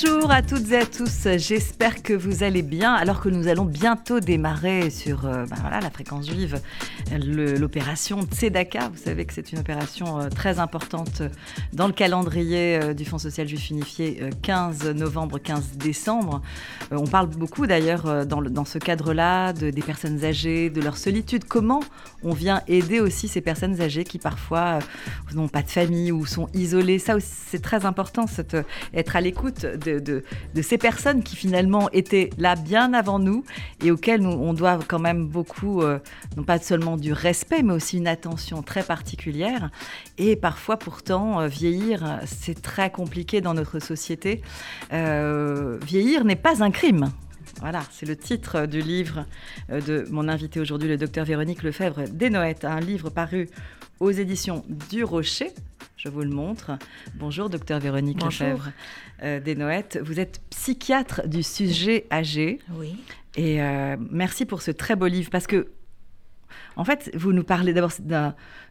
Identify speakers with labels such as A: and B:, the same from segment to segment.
A: Bonjour à toutes et à tous, j'espère que vous allez bien alors que nous allons bientôt démarrer sur euh, ben voilà, la fréquence juive l'opération Tzedaka. Vous savez que c'est une opération euh, très importante dans le calendrier euh, du Fonds social juif unifié 15 novembre, 15 décembre. on parle beaucoup d'ailleurs dans, ce cadre-là de, des personnes âgées, de leur solitude. Comment on vient aider aussi ces personnes âgées qui parfois n'ont pas de famille ou sont isolées? Ça aussi c'est très important, cette, être à l'écoute de, ces personnes qui finalement étaient là bien avant nous et auxquelles nous, on doit quand même beaucoup, euh, non pas seulement du respect, mais aussi une attention très particulière. Et parfois, pourtant, euh, vieillir, c'est très compliqué dans notre société. Euh, vieillir n'est pas un crime. Voilà, c'est le titre du livre de mon invité aujourd'hui, le docteur Véronique Lefebvre, Des Noëttes, un livre paru aux éditions du Rocher. Je vous le montre. Bonjour, docteur Véronique Lefebvre euh, des Noëttes. Vous êtes psychiatre du sujet âgé.
B: Oui.
A: Et euh, merci pour ce très beau livre parce que en fait, vous nous parlez d'abord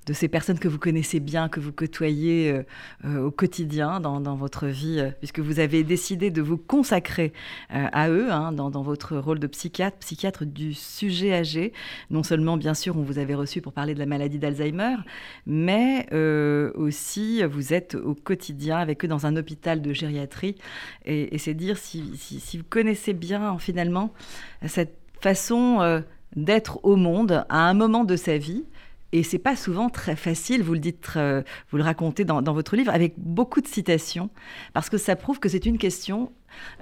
A: de ces personnes que vous connaissez bien, que vous côtoyez euh, euh, au quotidien dans, votre vie, euh, puisque vous avez décidé de vous consacrer à eux hein, dans, votre rôle de psychiatre, psychiatre du sujet âgé. Non seulement, bien sûr, on vous avait reçu pour parler de la maladie d'Alzheimer, mais aussi vous êtes au quotidien avec eux dans un hôpital de gériatrie. Et, c'est dire si, si, vous connaissez bien finalement cette façon d'être au monde à un moment de sa vie. Et c'est pas souvent très facile, vous le dites, euh, vous le racontez dans, votre livre, avec beaucoup de citations, parce que ça prouve que c'est une question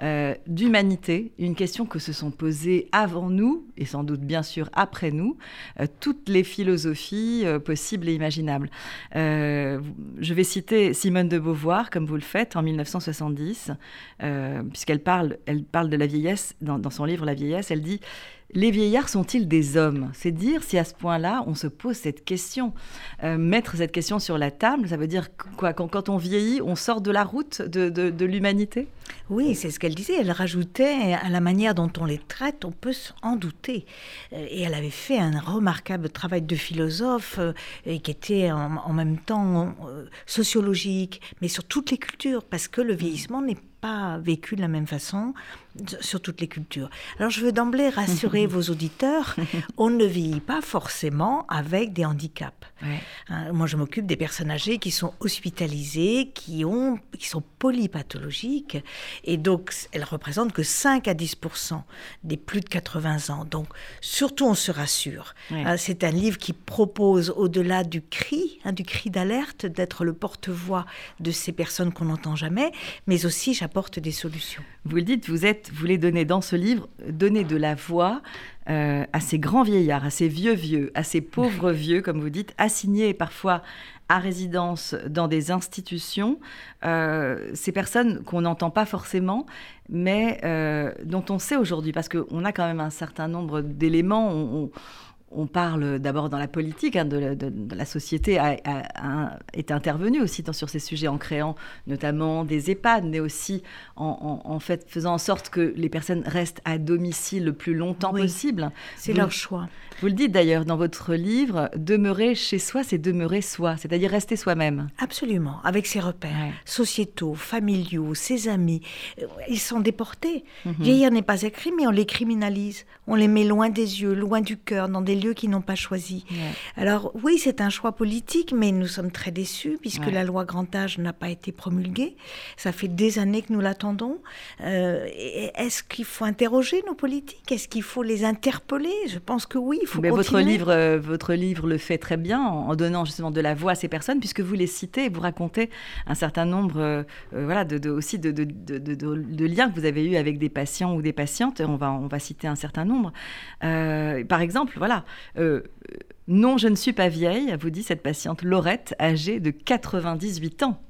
A: euh, d'humanité, une question que se sont posées avant nous, et sans doute bien sûr après nous, euh, toutes les philosophies possibles et imaginables. je vais citer Simone de Beauvoir, comme vous le faites, en 1970, puisqu'elle parle, elle parle de la vieillesse, dans son livre La vieillesse, elle dit les vieillards sont-ils des hommes? C'est dire si à ce point-là, on se pose cette question. Euh, mettre cette question sur la table, ça veut dire quoi quand, on vieillit, on sort de la route de, l'humanité?
B: Oui, c'est ce qu'elle disait. Elle rajoutait à la manière dont on les traite, on peut s'en douter. Euh, et elle avait fait un remarquable travail de philosophe euh, et qui était en, en même temps sociologique, mais sur toutes les cultures, parce que le vieillissement n'est pas vécu de la même façon sur toutes les cultures. Alors je veux d'emblée rassurer vos auditeurs, on ne vieillit pas forcément avec des handicaps. Hein, moi je m'occupe des personnes âgées qui sont hospitalisées, qui, ont, qui sont polypathologiques, et donc elles représentent que 5 à 10 des plus de 80 ans. Donc surtout on se rassure. Hein, c'est un livre qui propose au-delà du cri, hein, du cri d'alerte, d'être le porte-voix de ces personnes qu'on n'entend jamais, mais aussi j'apporte des solutions.
A: Vous le dites, vous êtes vous voulez donner dans ce livre, donner de la voix euh, à ces grands vieillards, à ces vieux vieux, à ces pauvres vieux, comme vous dites, assignés parfois à résidence dans des institutions, euh, ces personnes qu'on n'entend pas forcément, mais euh, dont on sait aujourd'hui, parce qu'on a quand même un certain nombre d'éléments, on, on parle d'abord dans la politique, hein, de, la société a, est intervenue aussi sur ces sujets en créant notamment des EHPAD, mais aussi en, fait faisant en sorte que les personnes restent à domicile le plus longtemps possible.
B: C'est leur choix.
A: Vous le dites d'ailleurs dans votre livre, demeurer chez soi, c'est demeurer soi, c'est-à-dire rester soi-même.
B: Absolument, avec ses repères sociétaux, familiaux, ses amis. Euh, ils sont déportés. Mhm. Vieillir n'est pas écrit, mais on les criminalise. On les met loin des yeux, loin du cœur, dans des lieux qu'ils n'ont pas choisis. Alors oui, c'est un choix politique, mais nous sommes très déçus puisque la loi grand âge n'a pas été promulguée. Ça fait des années que nous l'attendons. Euh, est-ce qu'il faut interroger nos politiques? Est-ce qu'il faut les interpeller? Je pense que oui. Il faut
A: mais votre livre, euh, votre livre le fait très bien en, donnant justement de la voix à ces personnes, puisque vous les citez, vous racontez un certain nombre, euh, voilà, de, aussi de, de, liens que vous avez eus avec des patients ou des patientes. On va, on va citer un certain nombre. par exemple, voilà, euh, non, je ne suis pas vieille, vous dit cette patiente Laurette, âgée de 98 ans.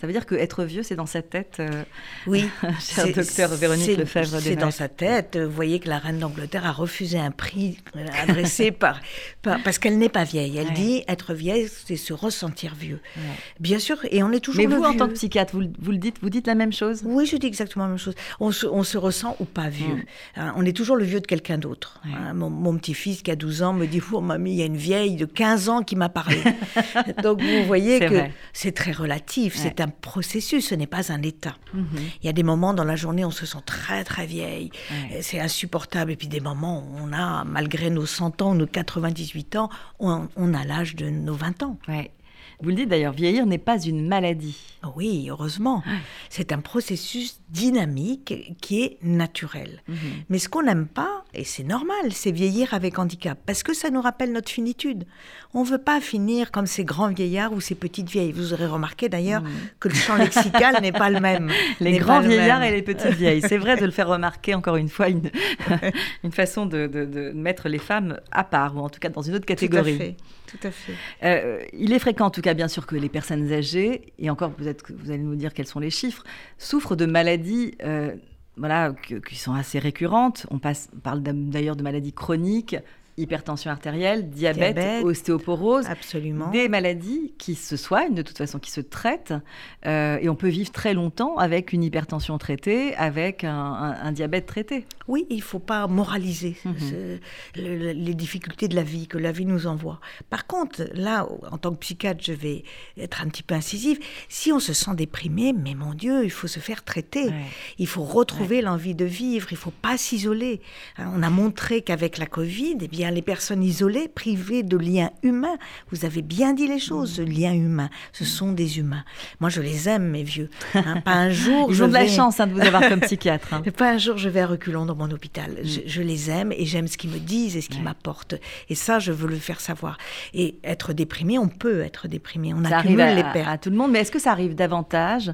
A: Ça veut dire que être vieux, c'est dans sa tête. euh,
B: Oui,
A: Cher
B: c'est-
A: docteur Véronique
B: c'est-
A: Lefebvre
B: C'est dans sa tête. Vous voyez que la reine d'Angleterre a refusé un prix euh, adressé par, par- parce qu'elle n'est pas vieille. Elle
A: Ouais.
B: dit être vieille, c'est se ressentir vieux.
A: Ouais.
B: Bien sûr, et on est toujours
A: Mais
B: le
A: vous, en
B: vieux.
A: tant que psychiatre, vous, vous le dites, vous dites la même chose?
B: Oui, je dis exactement la même chose. On se, on se ressent ou pas vieux. Hein, on est toujours le vieux de quelqu'un d'autre.
A: Ouais.
B: Hein, mon mon petit-fils qui a 12 ans me dit Oh, mamie, il y a une vieille de 15 ans qui m'a parlé. Donc vous voyez que c'est très relatif. C'est un processus, ce n'est pas un état.
A: Mhm.
B: Il y a des moments dans la journée où on se sent très très vieille.
A: Ouais.
B: Et C'est insupportable. Et puis des moments où on a, malgré nos 100 ans, nos 98 ans, on, on a l'âge de nos 20 ans.
A: Ouais. Vous le dites d'ailleurs, vieillir n'est pas une maladie.
B: Oui, heureusement. C'est un processus dynamique qui est naturel.
A: Mhm.
B: Mais ce qu'on n'aime pas, et c'est normal, c'est vieillir avec handicap, parce que ça nous rappelle notre finitude. On ne veut pas finir comme ces grands vieillards ou ces petites vieilles. Vous aurez remarqué d'ailleurs que le champ lexical n'est pas le même.
A: Les grands
B: le
A: vieillards et les petites vieilles. C'est vrai de le faire remarquer, encore une fois, une, une façon de, de- de mettre les femmes à part, ou en tout cas dans une autre
B: Tout à
A: catégorie.
B: fait. Tout à fait.
A: Euh, il est fréquent, en tout cas, bien sûr, que les personnes âgées, et encore peut-être que vous allez nous dire quels sont les chiffres, souffrent de maladies euh, voilà, qui sont assez récurrentes. On, passe, on parle d'ailleurs de maladies chroniques, hypertension artérielle, diabète,
B: Diabète.
A: ostéoporose.
B: Absolument.
A: Des maladies qui se soignent, de toute façon, qui se traitent. euh, et on peut vivre très longtemps avec une hypertension traitée, avec un, un- un diabète traité.
B: Oui, il faut pas moraliser
A: Mhm.
B: le- les difficultés de la vie que la vie nous envoie. Par contre, là, en tant que psychiatre, je vais être un petit peu incisive. Si on se sent déprimé, mais mon Dieu, il faut se faire traiter.
A: Ouais.
B: Il faut retrouver l'envie de vivre. Il faut pas s'isoler. Hein, On a montré qu'avec la Covid, eh bien, les personnes isolées, privées de liens humains, vous avez bien dit les choses, ce lien humain, ce sont des humains. Moi, je les aime, mes vieux. Hein, pas un jour.
A: Ils
B: je
A: ont de la
B: vais-
A: chance hein, de vous avoir comme psychiatre. hein.
B: Pas un jour je vais à reculons dans mon hôpital. Je, je les aime et j'aime ce qu'ils me disent et ce qu'ils
A: Ouais.
B: m'apportent. Et ça, je veux le faire savoir. Et être déprimé, on peut être déprimé. On
A: Ça arrive à,
B: les pertes.
A: à tout le monde, mais est-ce que ça arrive davantage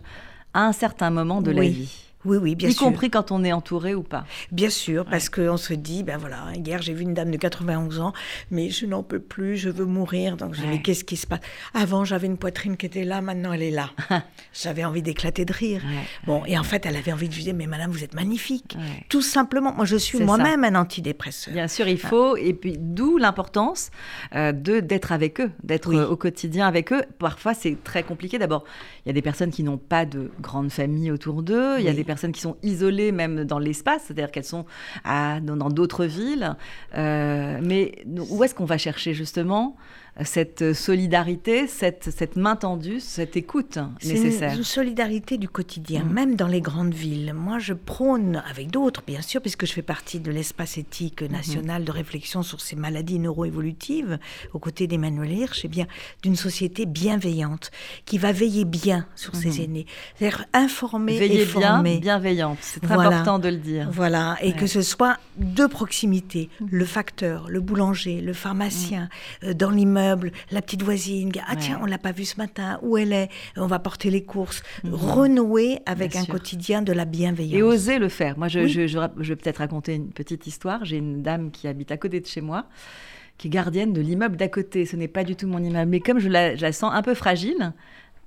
A: à un certain moment de la vie?
B: Oui, oui, bien
A: y
B: sûr.
A: compris quand on est entouré ou pas.
B: Bien sûr, parce qu'on se dit, ben voilà, hier j'ai vu une dame de 91 ans, mais je n'en peux plus, je veux mourir. Donc je
A: Ouais.
B: qu'est-ce qui se passe? Avant j'avais une poitrine qui était là, maintenant elle est là. J'avais envie d'éclater de rire.
A: Ouais,
B: Bon, et en fait, elle avait envie de dire, mais madame, vous êtes magnifique.
A: Ouais.
B: Tout simplement, moi je suis moi-même un antidépresseur.
A: Bien sûr, il faut, et puis d'où l'importance euh, de d'être avec eux, d'être
B: Oui.
A: au quotidien avec eux. Parfois, c'est très compliqué. D'abord, il y a des personnes qui n'ont pas de grande famille autour d'eux. Il y a des personnes qui sont isolées même dans l'espace, c'est-à-dire qu'elles sont dans d'autres villes. Euh, mais où est-ce qu'on va chercher justement cette solidarité, cette, cette main tendue, cette écoute
B: C'est une,
A: nécessaire
B: une solidarité du quotidien,
A: Mm.
B: même dans les grandes villes. Moi, je prône, avec d'autres, bien sûr, puisque je fais partie de l'espace éthique
A: Mm-hmm.
B: national de réflexion sur ces maladies neuroévolutives, aux côtés d'Emmanuel Hirsch, eh bien, d'une société bienveillante, qui va veiller bien sur ses aînés. C'est-à-dire informer
A: Mm-hmm. Veillez
B: et
A: bien,
B: former.
A: bienveillante. C'est très
B: Voilà.
A: important de le dire.
B: Voilà, et
A: Ouais.
B: que ce soit de proximité,
A: Mhm.
B: le facteur, le boulanger, le pharmacien, euh, dans l'immeuble, la petite voisine, ah tiens,
A: Ouais.
B: on l'a pas vue ce matin, où elle est, on va porter les courses, renouer avec
A: Bien
B: un
A: sûr.
B: quotidien de la bienveillance.
A: Et oser le faire. Moi, je,
B: Oui.
A: je- je vais peut-être raconter une petite histoire. J'ai une dame qui habite à côté de chez moi, qui est gardienne de l'immeuble d'à côté. Ce n'est pas du tout mon immeuble. Mais comme je la, je la sens un peu fragile,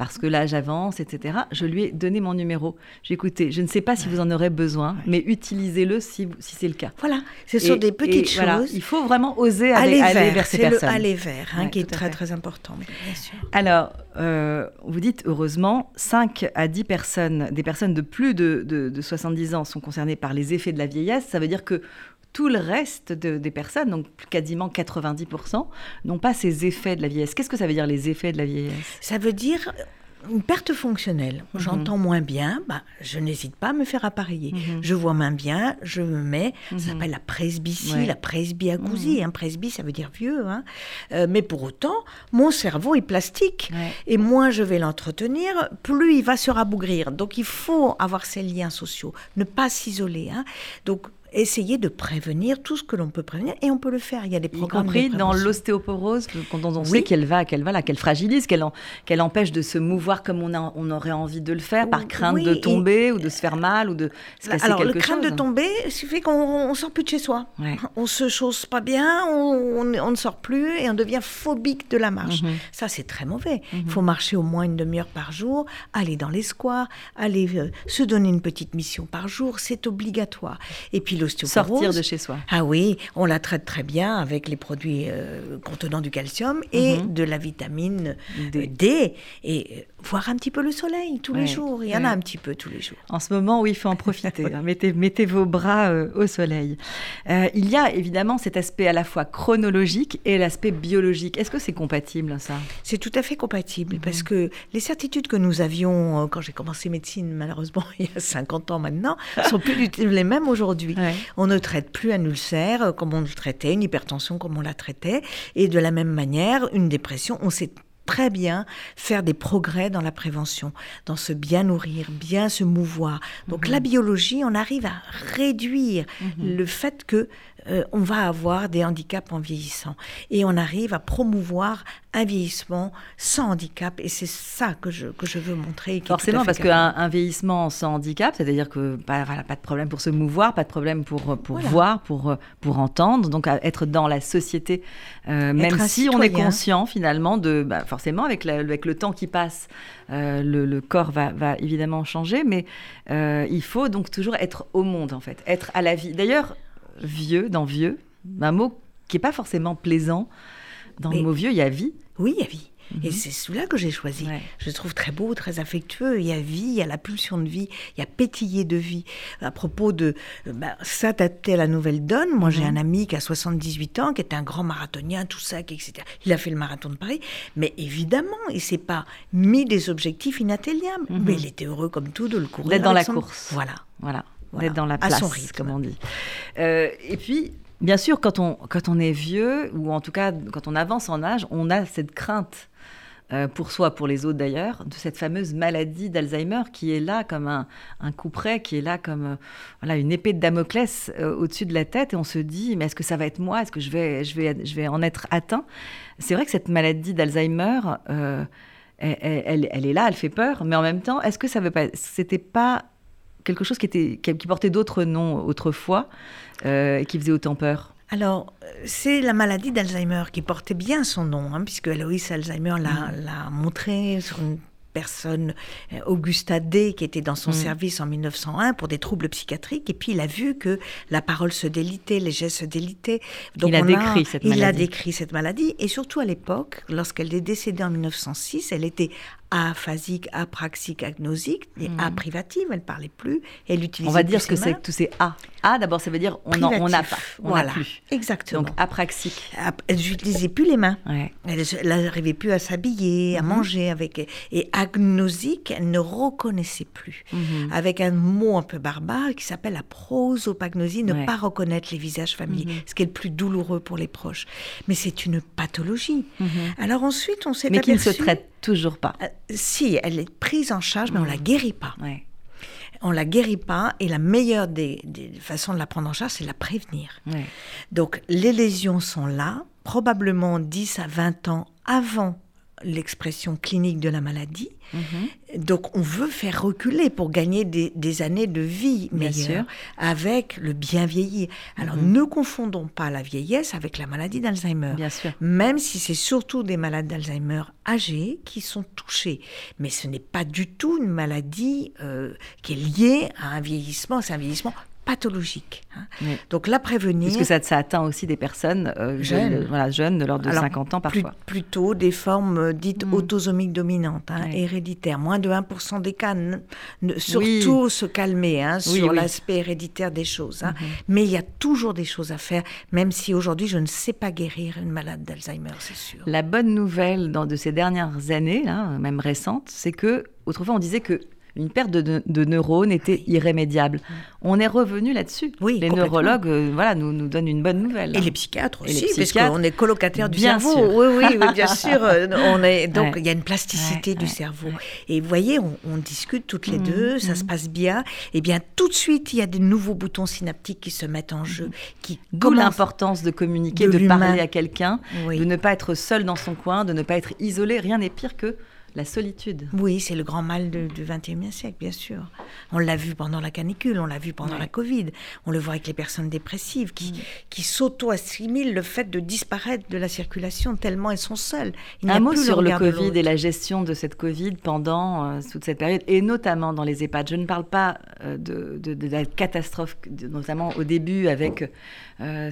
A: parce que l'âge avance, etc., je lui ai donné mon numéro. J'ai écouté, je ne sais pas si vous en aurez besoin, mais utilisez-le si, si c'est le cas.
B: Voilà, ce sont
A: Et-
B: des petites
A: voilà,
B: choses.
A: il faut vraiment oser aller,
B: vers,
A: vers ces
B: c'est le
A: personnes.
B: aller vers, hein,
A: Ouais,
B: qui est très très important, bien sûr.
A: Alors, euh, vous dites heureusement, 5 à 10 personnes, des personnes de plus de, de- de 70 ans sont concernées par les effets de la vieillesse. Ça veut dire que tout le reste de- des personnes, donc quasiment 90%, n'ont pas ces effets de la vieillesse. Qu'est-ce que ça veut dire les effets de la vieillesse?
B: Ça veut dire une perte fonctionnelle.
A: Mhm.
B: J'entends moins bien, bah, je n'hésite pas à me faire appareiller.
A: Mhm.
B: Je vois moins bien, je me mets,
A: Mhm.
B: ça s'appelle la presbytie,
A: Ouais.
B: la presbyacousie. Hein, presby, ça veut dire vieux. hein. Euh, mais pour autant, mon cerveau est plastique.
A: Ouais.
B: Et moins je vais l'entretenir, plus il va se rabougrir. Donc il faut avoir ces liens sociaux, ne pas s'isoler. hein. Donc essayer de prévenir tout ce que l'on peut prévenir, et on peut le faire. Il y a des programmes.
A: Y compris dans l'ostéoporose, quand on sait qu'elle va, qu'elle va là, qu'elle fragilise, qu'elle qu'elle empêche de se mouvoir comme on, a, on aurait envie de le faire, par crainte de tomber ou de se faire mal ou de
B: se casser Alors, le crainte de tomber, suffit qu'on ne sort plus de chez soi. On se chausse pas bien, on, ne sort plus et on devient phobique de la marche. Mhm. Ça, c'est très mauvais. Il mhm. faut marcher au moins une demi-heure par jour, aller dans les squares, aller euh, se donner une petite mission par jour, c'est obligatoire. Et puis l'ostéoporose...
A: Sortir de chez soi.
B: Ah oui, on la traite très bien avec les produits euh, contenant du calcium et mhm. de la vitamine D. Et voir un petit peu le soleil tous les jours. Il y en a un petit peu tous les jours.
A: En ce moment, oui, il faut en profiter. Hein. mettez, mettez, vos bras euh, au soleil. Euh, il y a évidemment cet aspect à la fois chronologique et l'aspect biologique. Est-ce que c'est compatible, ça?
B: C'est tout à fait compatible, parce mhm. que les certitudes que nous avions euh, quand j'ai commencé médecine, malheureusement, il y a 50 ans maintenant, sont plus les mêmes aujourd'hui. On ne traite plus un ulcère comme on le traitait, une hypertension comme on la traitait, et de la même manière, une dépression, on sait très bien faire des progrès dans la prévention, dans se bien nourrir, bien se mouvoir. Donc mhm. la biologie, on arrive à réduire mhm. le fait que euh, on va avoir des handicaps en vieillissant. Et on arrive à promouvoir un vieillissement sans handicap. Et c'est ça que je, que je veux montrer.
A: Forcément, parce qu'un un vieillissement sans handicap, c'est-à-dire que bah, voilà, pas de problème pour se mouvoir, pas de problème pour, pour voir, pour, pour entendre, donc être dans la société, euh, même si on est conscient finalement de, bah, forcément, avec, avec le temps qui passe, euh, le, le, corps va, va, évidemment changer, mais il faut donc toujours être au monde, en fait, être à la vie. D'ailleurs, vieux, dans vieux, un mot qui n'est pas forcément plaisant. Dans le mot vieux, il y a vie.
B: Oui, il y a vie. Et mhm. c'est celui-là que j'ai choisi. Je le trouve très beau, très affectueux. Il y a vie, il y a la pulsion de vie, il y a pétiller de vie. À propos de bah, s'adapter à la nouvelle donne, moi j'ai un ami qui a 78 ans, qui est un grand marathonien, tout ça, etc. Il a fait le marathon de Paris, mais évidemment, il s'est pas mis des objectifs inatteignables. Mhm. Mais il était heureux comme tout de le courir.
A: D'être dans la course.
B: Voilà.
A: Voilà d'être dans la place, comme on dit. Euh, et puis, bien sûr, quand on, quand on est vieux, ou en tout cas quand on avance en âge, on a cette crainte. Euh, pour soi, pour les autres d'ailleurs, de cette fameuse maladie d'Alzheimer qui est là comme un, un coup près, qui est là comme euh, voilà, une épée de Damoclès au-dessus de la tête, et on se dit, mais est-ce que ça va être moi? Est-ce que je vais, je, vais, je vais en être atteint? C'est vrai que cette maladie d'Alzheimer, elle, elle, est là, elle fait peur, mais en même temps, est-ce que ça veut pas, c'était pas quelque chose qui, était, qui, portait d'autres noms autrefois euh, et qui faisait autant peur
B: alors, c'est la maladie d'Alzheimer qui portait bien son nom, hein, puisque Alois Alzheimer mm. l'a montré sur une personne, euh, Augusta D, qui était dans son mm. service en 1901 pour des troubles psychiatriques, et puis il a vu que la parole se délitait, les gestes se délitaient.
A: Donc il a décrit cette maladie.
B: Il a décrit cette maladie, et surtout à l'époque, lorsqu'elle est décédée en 1906, elle était aphasique, apraxique, agnosique, et A mhm. privative, elle ne parlait plus, elle utilisait
A: On va dire ce que c'est que tous ces A. A, d'abord, ça veut dire on n'a pas, on
B: voilà,
A: plus.
B: exactement.
A: Donc apraxique.
B: Elle n'utilisait plus les mains. Elle n'arrivait plus à s'habiller, à mhm. manger avec. Et agnosique, elle ne reconnaissait plus. Mhm. Avec un mot un peu barbare qui s'appelle la prosopagnosie, ne pas reconnaître les visages familiers, ce qui est le plus douloureux pour les proches. Mais c'est une pathologie. Alors ensuite, on s'est
A: Mais qui ne se traite toujours pas. Euh,
B: si, elle est prise en charge, mais on la guérit pas. On la guérit pas, et la meilleure des, façons de la prendre en charge, c'est la prévenir. Donc, les lésions sont là, probablement 10 à 20 ans avant l'expression clinique de la maladie. Mhm. Donc on veut faire reculer pour gagner des, années de vie meilleure avec le bien vieillir. Alors mhm. ne confondons pas la vieillesse avec la maladie d'Alzheimer.
A: Bien sûr.
B: Même si c'est surtout des malades d'Alzheimer âgés qui sont touchés. Mais ce n'est pas du tout une maladie euh, qui est liée à un vieillissement. C'est un vieillissement pathologique. Hein. Donc la prévenir.
A: Parce que ça, ça, atteint aussi des personnes euh, jeunes. voilà, jeunes de l'ordre de 50 ans parfois.
B: plutôt des formes euh, dites mm. autosomiques dominantes, hein, héréditaires. Moins de 1% des cas. surtout se calmer hein, sur l'aspect héréditaire des choses. Mm-hmm. Mais il y a toujours des choses à faire, même si aujourd'hui je ne sais pas guérir une malade d'Alzheimer, c'est sûr.
A: La bonne nouvelle dans, de ces dernières années, même récentes, c'est que autrefois on disait que une perte de, neurones était irrémédiable. On est revenu là-dessus.
B: Oui,
A: les neurologues euh, voilà, nous, nous donnent une bonne nouvelle.
B: Et les psychiatres aussi, parce qu'on est colocataire du cerveau. Oui, oui, bien sûr. On est, donc, il y a une plasticité du cerveau. Et vous voyez, on, discute toutes les mmh, deux, ça mmh. se passe bien. Et bien, tout de suite, il y a des nouveaux boutons synaptiques qui se mettent en jeu. Qui
A: D'où l'importance de communiquer, de, parler à quelqu'un, de ne pas être seul dans son coin, de ne pas être isolé. Rien n'est pire que la solitude.
B: Oui, c'est le grand mal du XXIe siècle, bien sûr. On l'a vu pendant la canicule, on l'a vu pendant la Covid, on le voit avec les personnes dépressives qui, mm. qui s'auto-assimilent le fait de disparaître de la circulation tellement elles sont seules.
A: Un mot sur le, Covid et la gestion de cette Covid pendant euh, toute cette période, et notamment dans les EHPAD. Je ne parle pas euh, de, la catastrophe, notamment au début avec euh,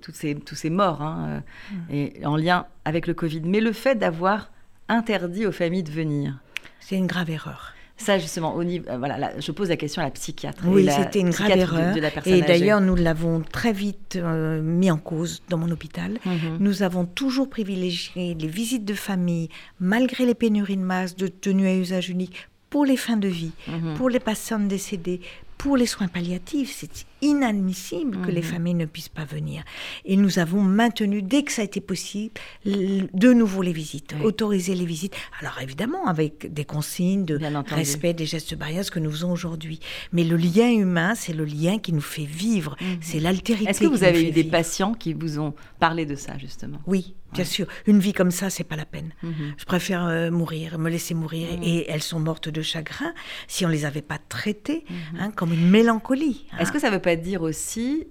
A: toutes ces, tous ces morts, hein, mm. et en lien avec le Covid, mais le fait d'avoir interdit aux familles de venir.
B: C'est une grave erreur.
A: Ça, justement, au niveau, voilà, je pose la question à la psychiatre.
B: Oui, c'était une grave erreur. et d'ailleurs, nous l'avons très vite euh, mis en cause dans mon hôpital. Mhm. Nous avons toujours privilégié les visites de famille, malgré les pénuries de masse, de tenues à usage unique, pour les fins de vie, mhm. pour les patients décédés, pour les soins palliatifs, c'est inadmissible que les mhm. familles ne puissent pas venir. Et nous avons maintenu, dès que ça a été possible, de nouveau les visites, autoriser les visites. Alors évidemment, avec des consignes de respect des gestes barrières, ce que nous faisons aujourd'hui. Mais le lien humain, c'est le lien qui nous fait vivre. Mhm. C'est l'altérité.
A: Est-ce que vous avez eu des patients qui vous ont parlé de ça, justement?
B: Oui, Bien sûr, une vie comme ça, c'est pas la peine. Mhm. Je préfère euh, mourir, me laisser mourir. Et elles sont mortes de chagrin si on les avait pas traitées hein, comme une mélancolie.
A: Hein. Est-ce que ça veut pas dire aussi,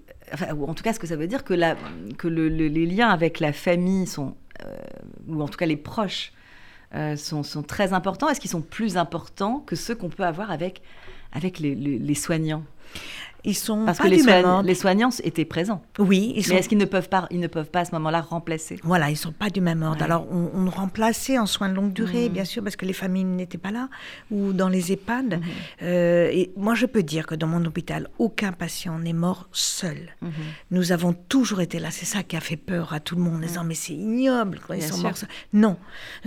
A: ou en tout cas, est-ce que ça veut dire que, la, que les liens avec la famille sont, euh, ou en tout cas les proches, euh, sont, sont, très importants. Est-ce qu'ils sont plus importants que ceux qu'on peut avoir avec, avec les, les soignants?
B: Ils sont
A: Parce que les, les, soignants étaient présents.
B: Oui,
A: ils sont... mais est-ce qu'ils ne peuvent pas, ils ne peuvent pas à ce moment-là remplacer
B: Voilà, ils sont pas du même ordre. Alors on, on, remplaçait en soins de longue durée, mmh. bien sûr, parce que les familles n'étaient pas là, ou dans les EHPAD. Mmh. Euh, et moi, je peux dire que dans mon hôpital, aucun patient n'est mort seul. Mmh. Nous avons toujours été là. C'est ça qui a fait peur à tout le monde, en disant mais c'est ignoble quand ils sont morts. Non,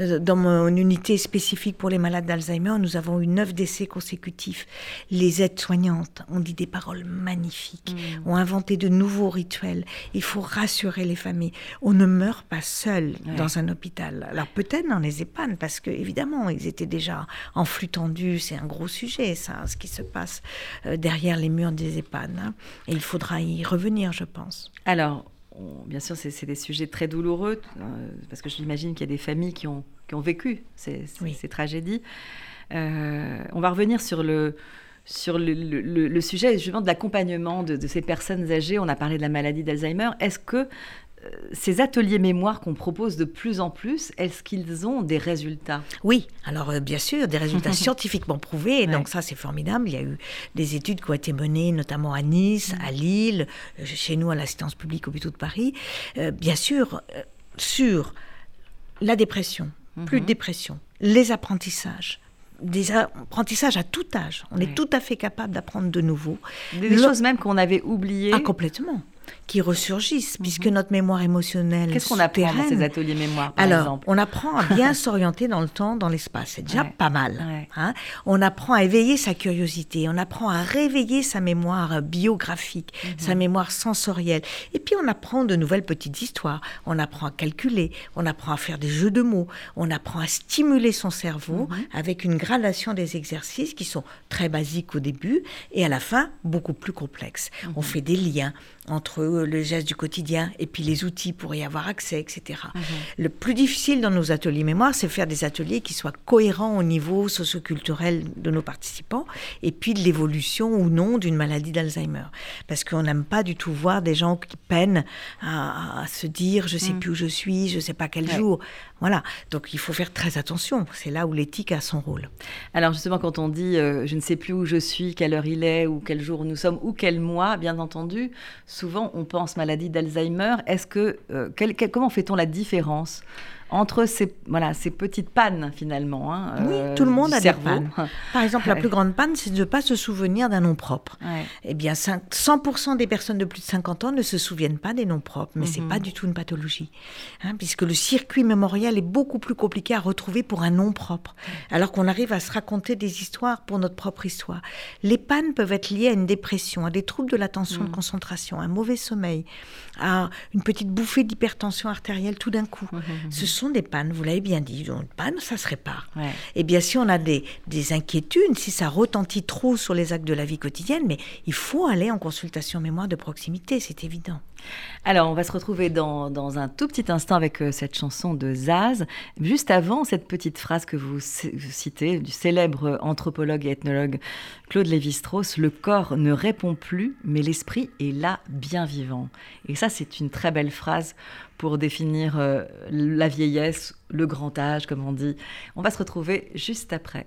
B: euh, dans mon unité spécifique pour les malades d'Alzheimer, nous avons eu neuf décès consécutifs. Les aides-soignantes ont dit des paroles magnifiques, mm. ont inventé de nouveaux rituels. Il faut rassurer les familles. On ne meurt pas seul dans un hôpital. Alors peut-être dans les EHPAD, parce que évidemment, ils étaient déjà en flux tendu. C'est un gros sujet, ça, ce qui se passe euh, derrière les murs des EHPAD. Hein. Et il faudra y revenir, je pense.
A: Alors, bien sûr, c'est des sujets très douloureux, euh, parce que j'imagine qu'il y a des familles qui ont, qui ont vécu ces, ces, tragédies. Euh, on va revenir sur le, sur le, sujet justement de l'accompagnement de, ces personnes âgées. On a parlé de la maladie d'Alzheimer. Est-ce que euh, ces ateliers mémoire qu'on propose de plus en plus, est-ce qu'ils ont des résultats?
B: Oui, alors euh, bien sûr, des résultats scientifiquement prouvés. Donc ça, c'est formidable. Il y a eu des études qui ont été menées, notamment à Nice, mm. à Lille, euh, chez nous à l'assistance publique au Buteau de Paris. bien sûr, sur la dépression, plus de mm-hmm. dépression, les apprentissages, des apprentissages à tout âge. On est tout à fait capable d'apprendre de nouveau.
A: Des, choses même qu'on avait oubliées.
B: Ah, complètement qui ressurgissent, puisque mhm. notre mémoire émotionnelle.
A: Qu'est-ce qu'on apprend dans ces ateliers mémoire, par
B: Alors,
A: exemple
B: on apprend à bien s'orienter dans le temps, dans l'espace. C'est déjà pas mal. Hein. on apprend à éveiller sa curiosité, on apprend à réveiller sa mémoire biographique, mhm. sa mémoire sensorielle. Et puis, on apprend de nouvelles petites histoires. On apprend à calculer, on apprend à faire des jeux de mots, on apprend à stimuler son cerveau mhm. avec une gradation des exercices qui sont très basiques au début et à la fin beaucoup plus complexes. On fait des liens entre le geste du quotidien et puis les outils pour y avoir accès, etc. Mhm. Le plus difficile dans nos ateliers mémoire, c'est faire des ateliers qui soient cohérents au niveau socioculturel de nos participants et puis de l'évolution ou non d'une maladie d'Alzheimer. Parce qu'on n'aime pas du tout voir des gens qui peinent à, se dire je sais mhm. plus où je suis, je sais pas quel jour. Voilà. Donc il faut faire très attention. C'est là où l'éthique a son rôle.
A: Alors justement, quand on dit euh, je ne sais plus où je suis, quelle heure il est, ou quel jour nous sommes, ou quel mois, bien entendu, souvent on pense maladie d'Alzheimer. Est-ce que euh, comment fait-on la différence? Entre ces, voilà, ces petites pannes finalement. Hein,
B: oui,
A: euh,
B: tout le monde a
A: cerveau.
B: des pannes. Par exemple, la plus grande panne, c'est de ne pas se souvenir d'un nom propre.
A: Ouais.
B: Eh bien, 5 100% des personnes de plus de 50 ans ne se souviennent pas des noms propres, mais c'est
A: Mhm.
B: pas du tout une pathologie, hein, puisque le circuit mémoriel est beaucoup plus compliqué à retrouver pour un nom propre, alors qu'on arrive à se raconter des histoires pour notre propre histoire. Les pannes peuvent être liées à une dépression, à des troubles de l'attention, de concentration, à un mauvais sommeil, à une petite bouffée d'hypertension artérielle tout d'un coup. Ce sont des pannes, vous l'avez bien dit. Une panne, ça se répare.
A: Ouais.
B: Eh bien, si on a des, des inquiétudes, si ça retentit trop sur les actes de la vie quotidienne, mais il faut aller en consultation mémoire de proximité, c'est évident.
A: Alors, on va se retrouver dans, dans un tout petit instant avec euh, cette chanson de Zaz. Juste avant, cette petite phrase que vous citez du célèbre anthropologue et ethnologue Claude Lévi-Strauss Le corps ne répond plus, mais l'esprit est là, bien vivant. Et ça, c'est une très belle phrase pour définir euh, la vieillesse, le grand âge, comme on dit. On va se retrouver juste après.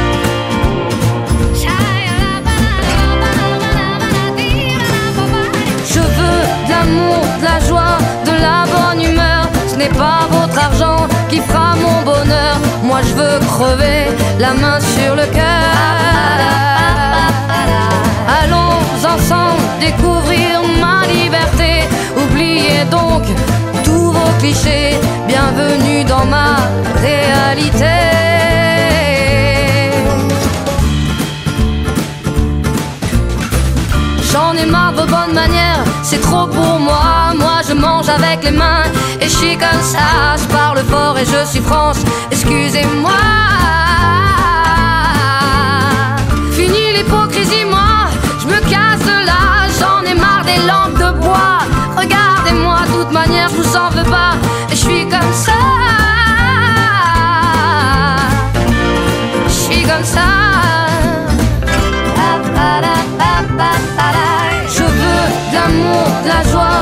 C: De la joie, de la bonne humeur. Ce n'est pas votre argent qui fera mon bonheur. Moi je veux crever la main sur le cœur. Allons ensemble découvrir ma liberté. Oubliez donc tous vos clichés. Bienvenue dans ma réalité. J'en ai marre de vos bonnes manières, c'est trop pour moi. Mange avec les mains et je suis comme ça. Je parle fort et je suis France, excusez-moi. Fini l'hypocrisie, moi, je me casse là. J'en ai marre des lampes de bois. Regardez-moi, de toute manière, je vous en veux pas. Et je suis comme ça. Je suis comme ça. Je veux de l'amour, de la joie,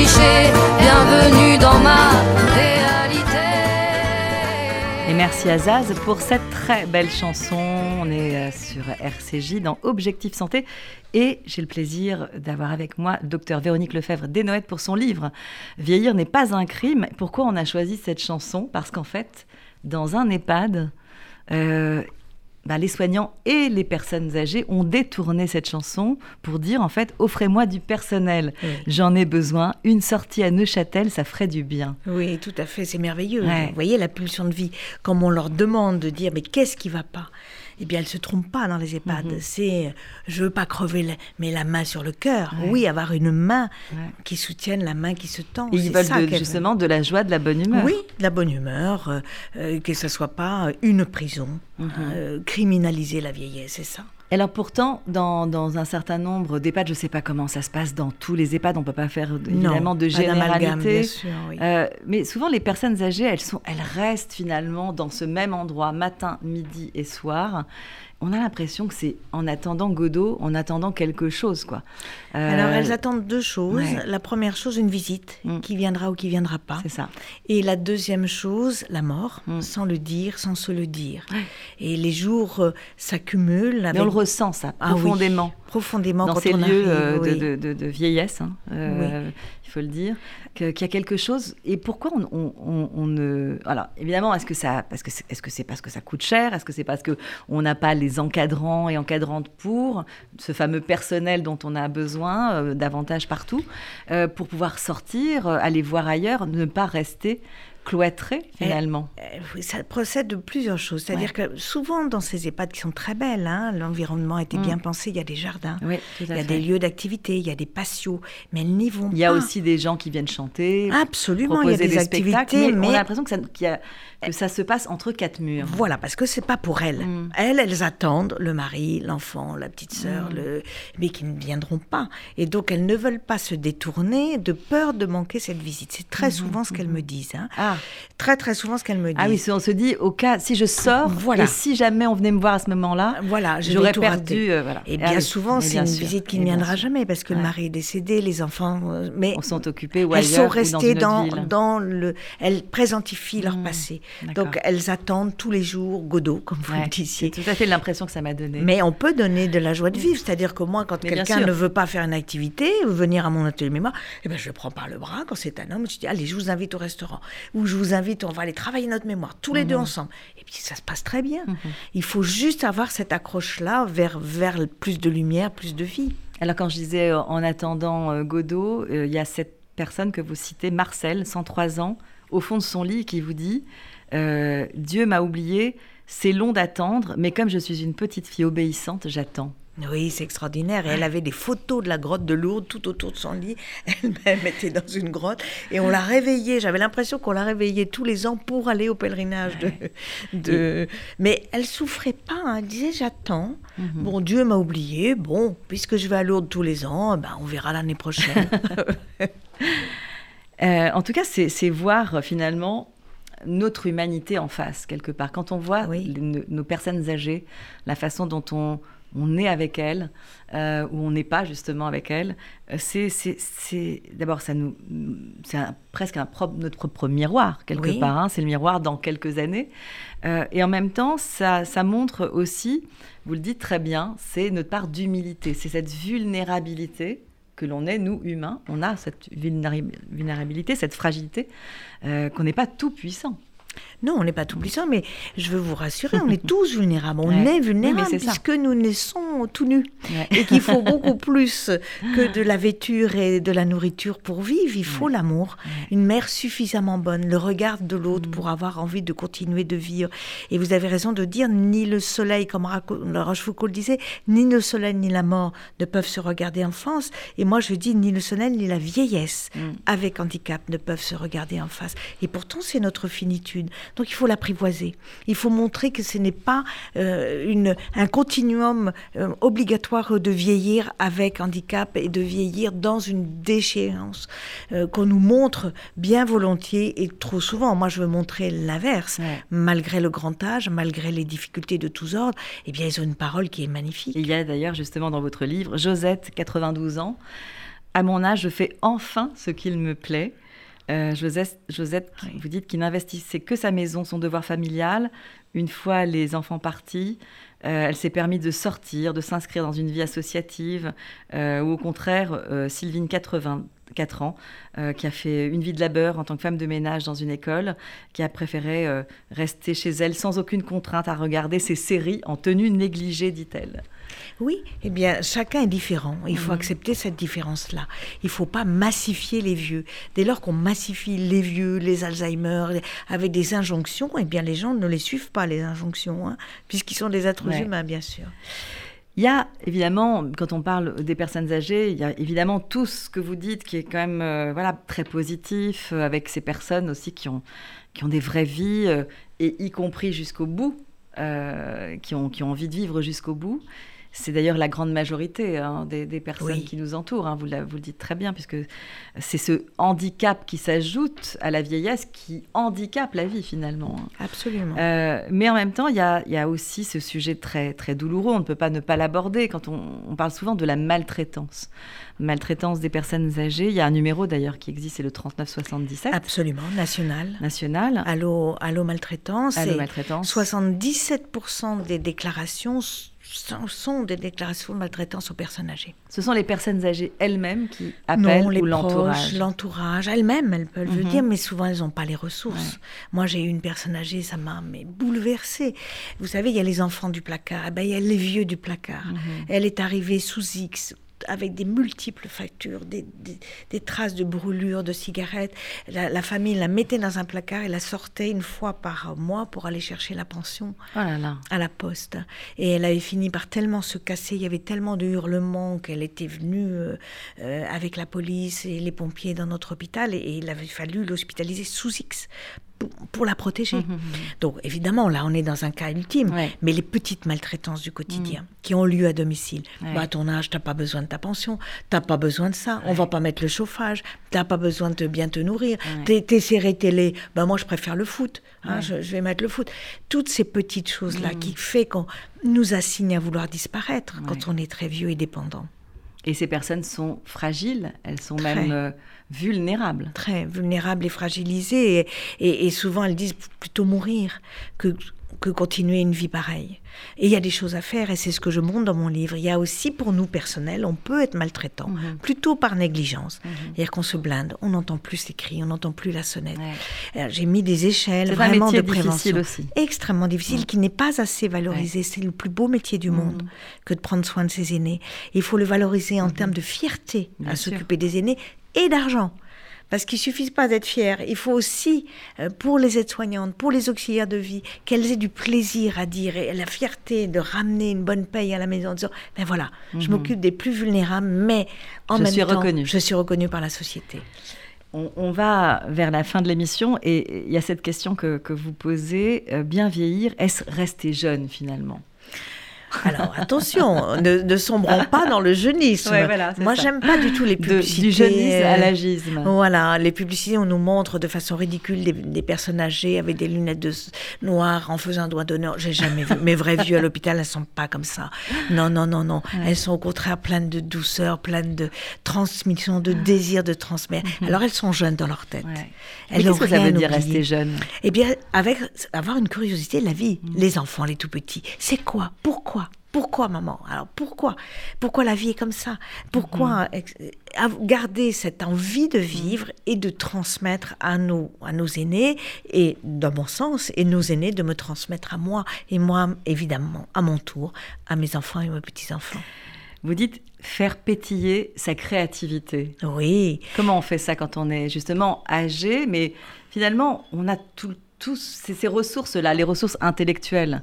C: Bienvenue dans ma réalité.
A: Et merci à Zaz pour cette très belle chanson. On est euh, sur RCJ dans Objectif Santé et j'ai le plaisir d'avoir avec moi docteur Véronique Lefebvre Desnoëttes pour son livre Vieillir n'est pas un crime. Pourquoi on a choisi cette chanson? Parce qu'en fait, dans un EHPAD, euh, bah, les soignants et les personnes âgées ont détourné cette chanson pour dire en fait offrez-moi du personnel,
B: Oui.
A: j'en ai besoin, une sortie à Neuchâtel, ça ferait du bien.
B: Oui, tout à fait, c'est merveilleux.
A: Ouais.
B: Vous voyez la pulsion de vie, comme on leur demande de dire mais qu'est-ce qui va pas? Eh bien, elle se trompe pas dans les EHPAD.
A: Mhm.
B: C'est, je veux pas crever, la- mais la main sur le cœur.
A: Ouais.
B: Oui, avoir une main
A: Ouais.
B: qui soutienne la main qui se tend.
A: Et ils veulent de- justement de la joie, de la bonne humeur.
B: Oui, de la bonne humeur, euh, euh, que ce soit pas une prison,
A: Mhm.
B: euh, criminaliser la vieillesse, c'est ça.
A: Alors pourtant, dans, dans un certain nombre d'EHPAD, je ne sais pas comment ça se passe dans tous les EHPAD, on ne peut pas faire évidemment de généralité.
B: bien sûr, oui.
A: Euh, mais souvent, les personnes âgées, elles, sont, elles restent finalement dans ce même endroit, matin, midi et soir. On a l'impression que c'est en attendant Godot, en attendant quelque chose, quoi. Euh,
B: Alors, elles attendent deux choses.
A: ouais.
B: La première chose, une visite,
A: Mm.
B: qui viendra ou qui viendra pas.
A: C'est ça.
B: Et la deuxième chose, la mort,
A: Mm.
B: sans le dire, sans se le dire.
A: Ouais.
B: Et les jours euh, s'accumulent.
A: Mais
B: avec-
A: on le ressent, ça,
B: Ah oui,
A: profondément. dans
B: quand
A: ces
B: on
A: lieux
B: arrive,
A: euh, de,
B: oui.
A: de- de- de vieillesse, hein, euh, il faut le dire, qu'il y a quelque chose. Et pourquoi on, on- on- on ne. Alors, évidemment, est-ce que ça, parce que est-ce que c'est parce que ça coûte cher Est-ce que c'est parce que on n'a pas les encadrants et encadrantes pour ce fameux personnel dont on a besoin euh, davantage partout euh, pour pouvoir sortir, aller voir ailleurs, ne pas rester cloîtré finalement.
B: Euh, oui, Ça procède de plusieurs choses. C'est-à-dire que souvent, dans ces EHPAD qui sont très belles, hein, l'environnement a été
A: Mm.
B: bien pensé, il y a des jardins.
A: Oui,
B: Il y a
A: fait.
B: des lieux d'activité, il y a des patios, mais elles n'y vont
A: Il y a
B: pas.
A: aussi des gens qui viennent chanter,
B: Absolument, il y a
A: proposer
B: des, activités,
A: mais,
B: mais
A: on a l'impression que ça, a- que ça se passe entre quatre murs.
B: Voilà, parce que c'est pas pour elles.
A: Mm.
B: Elles, elles attendent le mari, l'enfant, la petite sœur,
A: Mm.
B: le... mais qui ne viendront pas. Et donc, elles ne veulent pas se détourner de peur de manquer cette visite. C'est très souvent ce qu'elles me disent. hein.
A: Ah.
B: Très, très souvent ce qu'elles me disent.
A: Ah oui, on se dit, au cas, si je sors,
B: Voilà.
A: et si jamais on venait me voir à ce moment-là,
B: Voilà,
A: j'aurais perdu. euh, voilà.
B: Et
A: Ah
B: bien
A: oui,
B: souvent, c'est une
A: sûr,
B: visite qui ne viendra jamais parce que le mari est décédé, les enfants. euh, mais
A: On sont occupés ou
B: elles
A: ailleurs
B: sont
A: ou dans
B: restées dans, dans le. Elles présentifient leur
A: Mm,
B: passé. Donc elles attendent tous les jours Godot, comme vous
A: Ouais,
B: le disiez.
A: C'est tout à fait l'impression que ça m'a donné.
B: Mais on peut donner de la joie de vivre. C'est-à-dire que moi, quand quelqu'un ne veut pas faire une activité ou venir à mon atelier mémoire, eh ben, je le prends par le bras. Quand c'est un homme, je dis Allez, je vous invite au restaurant. Ou je vous invite, on va aller travailler notre mémoire, tous les deux
A: Mhm.
B: ensemble. Et puis ça se passe très bien. Il faut juste avoir cette accroche-là vers, vers plus de lumière, plus de vie.
A: Alors quand je disais euh, en attendant euh, Godot, euh, il y a cette personne que vous citez, Marcel, 103 ans, au fond de son lit, qui vous dit euh, Dieu m'a oublié, c'est long d'attendre, mais comme je suis une petite fille obéissante, j'attends.
B: Oui, c'est extraordinaire. Et elle avait des photos de la grotte de Lourdes tout autour de son lit. Elle-même était dans une grotte. Et on l'a réveillée. J'avais l'impression qu'on la réveillait tous les ans pour aller au pèlerinage. De, de... Mais elle souffrait pas. hein. Elle disait J'attends. Bon, Dieu m'a oublié. Bon, puisque je vais à Lourdes tous les ans, ben, on verra l'année prochaine.
A: Euh, en tout cas, c'est voir finalement notre humanité en face, quelque part. Quand on voit
B: Oui.
A: les- nos, nos personnes âgées, la façon dont on, on est avec elles, euh, ou on n'est pas justement avec elles, euh, c'est d'abord ça nous, c'est presque un propre, notre propre miroir quelque
B: Oui.
A: part. hein. c'est le miroir dans quelques années, Euh, et en même temps, ça, ça montre aussi, vous le dites très bien, c'est notre part d'humilité, c'est cette vulnérabilité que l'on est, nous, humains, on a cette vulnérabilité, cette fragilité, euh, qu'on n'est pas tout puissant.
B: Non, on n'est pas tout puissant, mais je veux vous rassurer, on est tous vulnérables. On
A: Ouais.
B: est
A: Oui,
B: vulnérables
A: mais c'est ça.
B: puisque nous naissons tout nus.
A: Ouais.
B: Et qu'il faut beaucoup plus que de la vêture et de la nourriture pour vivre. Il faut l'amour. Une mère suffisamment bonne, le regard de l'autre pour avoir envie de continuer de vivre. Et vous avez raison de dire, ni le soleil, comme Rochefoucauld le disait, ni le soleil ni la mort ne peuvent se regarder en face. Et moi, je dis, ni le soleil ni la vieillesse avec handicap ne peuvent se regarder en face. Et pourtant, c'est notre finitude. Donc, il faut l'apprivoiser. Il faut montrer que ce n'est pas euh, une, un continuum euh, obligatoire de vieillir avec handicap et de vieillir dans une déchéance euh, qu'on nous montre bien volontiers et trop souvent. Moi, je veux montrer l'inverse.
A: Ouais.
B: Malgré le grand âge, malgré les difficultés de tous ordres, eh bien, ils ont une parole qui est magnifique.
A: Il y a d'ailleurs justement dans votre livre, Josette, 92 ans, à mon âge, je fais enfin ce qu'il me plaît. Euh, Josette, Josette,
B: Oui.
A: vous dites qu'il n'investissait que sa maison, son devoir familial. Une fois les enfants partis, euh, elle s'est permis de sortir, de s'inscrire dans une vie associative, euh, ou au contraire, Sylvine, 84 ans, qui a fait une vie de labeur en tant que femme de ménage dans une école, qui a préféré rester chez elle sans aucune contrainte à regarder ses séries en tenue négligée, dit-elle.
B: Oui, eh bien, chacun est différent. Il faut accepter cette différence-là. Il ne faut pas massifier les vieux. Dès lors qu'on massifie les vieux, les Alzheimer, avec des injonctions, eh bien, les gens ne les suivent pas, les injonctions, hein, puisqu'ils sont des êtres
A: Ouais.
B: humains, bien sûr.
A: Il y a évidemment, quand on parle des personnes âgées, il y a évidemment tout ce que vous dites qui est quand même euh, voilà, très positif, euh, avec ces personnes aussi qui ont, qui ont des vraies vies, euh, et y compris jusqu'au bout, qui, ont, qui ont envie de vivre jusqu'au bout. C'est d'ailleurs la grande majorité hein, des, des personnes
B: Oui.
A: qui nous entourent, hein, vous, la- vous le dites très bien, puisque c'est ce handicap qui s'ajoute à la vieillesse qui handicape la vie finalement. hein.
B: Absolument.
A: Euh, mais en même temps, il y a, il y a aussi ce sujet très, très douloureux. On ne peut pas ne pas l'aborder quand on, on parle souvent de la maltraitance. Maltraitance des personnes âgées. Il y a un numéro d'ailleurs qui existe, c'est le 3977
B: Absolument, national.
A: national.
B: Allô, allô maltraitance.
A: Allô maltraitance.
B: 77% des déclarations sont, sont des déclarations de maltraitance aux personnes âgées.
A: Ce sont les personnes âgées elles-mêmes qui appellent
B: non, les
A: ou l'entourage.
B: l'entourage, elles-mêmes, elles peuvent le
A: Mhm.
B: dire, mais souvent elles n'ont pas les ressources. Moi, j'ai eu une personne âgée, ça m'a bouleversée. Vous savez, il y a les enfants du placard, eh ben, il y a les vieux du placard.
A: Mhm.
B: Elle est arrivée sous X avec des multiples factures, des, des- des traces de brûlures, de cigarettes. La, la famille la mettait dans un placard et la sortait une fois par mois pour aller chercher la pension
A: Oh là là.
B: à la poste. Et elle avait fini par tellement se casser, il y avait tellement de hurlements qu'elle était venue euh, euh, avec la police et les pompiers dans notre hôpital et, et il avait fallu l'hospitaliser sous X pour, la protéger. Donc évidemment, là, on est dans un cas ultime,
A: Ouais.
B: mais les petites maltraitances du quotidien qui ont lieu à domicile.
A: Ouais.
B: Bah, à ton âge, t'as pas besoin de ta pension, t'as pas besoin de ça, on va pas mettre le chauffage, t'as pas besoin de bien te nourrir,
A: Ouais.
B: t'es, t'es serré télé, bah moi je préfère le foot, hein,
A: Ouais.
B: je, je vais mettre le foot. Toutes ces petites choses-là qui fait qu'on nous assigne à vouloir disparaître quand
A: Ouais.
B: on est très vieux et dépendant.
A: Et ces personnes sont fragiles, elles sont
B: Très.
A: même euh, vulnérables.
B: très vulnérables et fragilisées. Et, et- et souvent, elles disent plutôt mourir que, que continuer une vie pareille. Et il y a des choses à faire, et c'est ce que je montre dans mon livre. Il y a aussi, pour nous personnels, on peut être maltraitant,
A: Mhm.
B: plutôt par négligence. C'est-à-dire qu'on se blinde, on n'entend plus les cris, on n'entend plus la sonnette.
A: Ouais.
B: J'ai mis des échelles
A: un
B: vraiment
A: métier
B: de prévention.
A: difficile aussi.
B: Extrêmement difficile, qui n'est pas assez valorisé. C'est le plus beau métier du monde
A: Mhm.
B: que de prendre soin de ses aînés. Il faut le valoriser en termes de fierté
A: Bien
B: à s'occuper des aînés et d'argent. Parce qu'il suffit pas d'être fier, il faut aussi, euh, pour les aides-soignantes, pour les auxiliaires de vie, qu'elles aient du plaisir à dire et la fierté de ramener une bonne paye à la maison en disant, ben voilà, je m'occupe des plus vulnérables, mais en
A: Mhm. Je
B: même
A: suis
B: temps,
A: reconnue.
B: je suis reconnue par la société.
A: On, on va vers la fin de l'émission et il y a cette question que, que vous posez, euh, bien vieillir, est-ce rester jeune finalement?
B: Alors attention, ne, ne sombrons pas dans le jeunisme.
A: Ouais, voilà,
B: Moi, j'aime pas du tout les
A: De-
B: publicités.
A: Du jeunisme à l'agisme.
B: Voilà, les publicités, on nous montre de façon ridicule des, des personnes âgées avec des lunettes de, noires en faisant un doigt d'honneur. J'ai jamais vu. Mes vrais vieux à l'hôpital, elles sont pas comme ça. Non, non, non, non. Elles sont au contraire pleines de douceur, pleines de transmission, de désir de transmettre. Alors elles sont jeunes dans leur tête.
A: Ouais. Mais
B: Elles
A: Qu'est-ce que ça veut dire
B: oublié.
A: rester jeune?
B: Eh bien, avec avoir une curiosité de la vie,
A: Mm.
B: les enfants, les tout petits, c'est quoi? Pourquoi? Pourquoi, maman? Alors pourquoi? Pourquoi la vie est comme ça? Pourquoi av- garder cette envie de vivre et de transmettre à nos, à nos aînés, et dans mon sens, et nos aînés de me transmettre à moi, et moi, évidemment, à mon tour, à mes enfants et mes petits-enfants?
A: Vous dites faire pétiller sa créativité.
B: Oui,
A: Comment on fait ça quand on est justement âgé, mais finalement on a tout, tous ces, ces ressources-là, les ressources intellectuelles,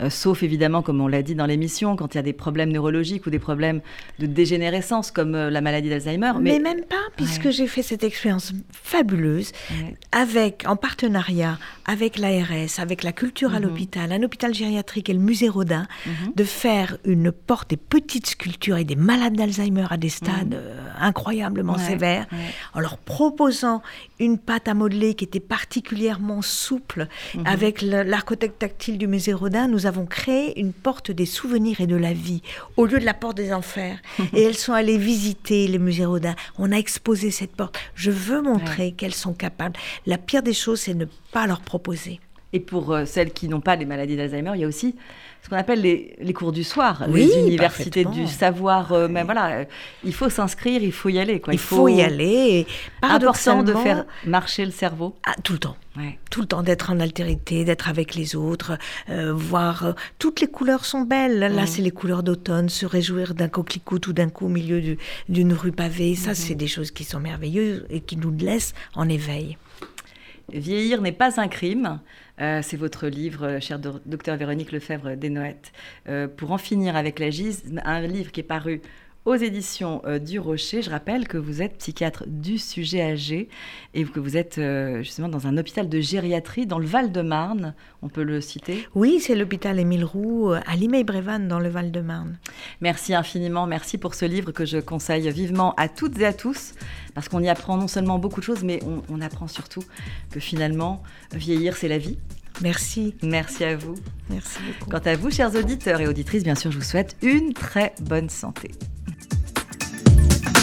A: Euh, sauf évidemment, comme on l'a dit dans l'émission, quand il y a des problèmes neurologiques ou des problèmes de dégénérescence comme euh, la maladie d'Alzheimer.
B: mais, même pas, puisque
A: Ouais.
B: j'ai fait cette expérience fabuleuse
A: Ouais.
B: avec, en partenariat avec l'ARS, avec la culture à
A: Mhm.
B: l'hôpital, un hôpital gériatrique et le musée Rodin,
A: Mhm.
B: de faire une porte, des petites sculptures et des malades d'Alzheimer à des stades euh, incroyablement
A: Mhm. Ouais,
B: sévères, en leur proposant une pâte à modeler qui était particulièrement souple.
A: Mhm.
B: Avec l'architecte tactile du musée Rodin, nous avons créé une porte des souvenirs et de la vie, au lieu de la porte des enfers. et elles sont allées visiter les musées Rodin. On a exposé cette porte. Je veux montrer qu'elles sont capables. La pire des choses, c'est ne pas leur proposer.
A: Et pour euh, celles qui n'ont pas les maladies d'Alzheimer, il y a aussi ce qu'on appelle les, les, cours du soir,
B: oui,
A: les universités du savoir. Euh, mais voilà, euh, il faut s'inscrire, il faut y aller. Quoi.
B: Il, il faut, faut, y aller.
A: Important de faire marcher le cerveau.
B: Ah, tout le temps. Ouais. Tout le temps d'être en altérité, d'être avec les autres, euh, voir. toutes les couleurs sont belles. Là, mmh. c'est les couleurs d'automne, se réjouir d'un coquelicot tout d'un coup au milieu d'une rue pavée. Ça, mmh. c'est des choses qui sont merveilleuses et qui nous laissent en éveil.
A: Vieillir n'est pas un crime. Euh, c'est votre livre, euh, cher docteur Véronique Lefebvre Desnoëttes. Euh, pour en finir avec la gise, un livre qui est paru aux éditions euh, du Rocher. Je rappelle que vous êtes psychiatre du sujet âgé et que vous êtes euh, justement dans un hôpital de gériatrie dans le Val-de-Marne. On peut le citer?
B: Oui, c'est l'hôpital Émile Roux euh, à Limay-Brévannes dans le Val-de-Marne.
A: Merci infiniment. Merci pour ce livre que je conseille vivement à toutes et à tous parce qu'on y apprend non seulement beaucoup de choses, mais on, on apprend surtout que finalement, vieillir, c'est la vie.
B: Merci.
A: Merci à vous.
B: Merci beaucoup.
A: Quant à vous, chers auditeurs et auditrices, bien sûr, je vous souhaite une très bonne santé.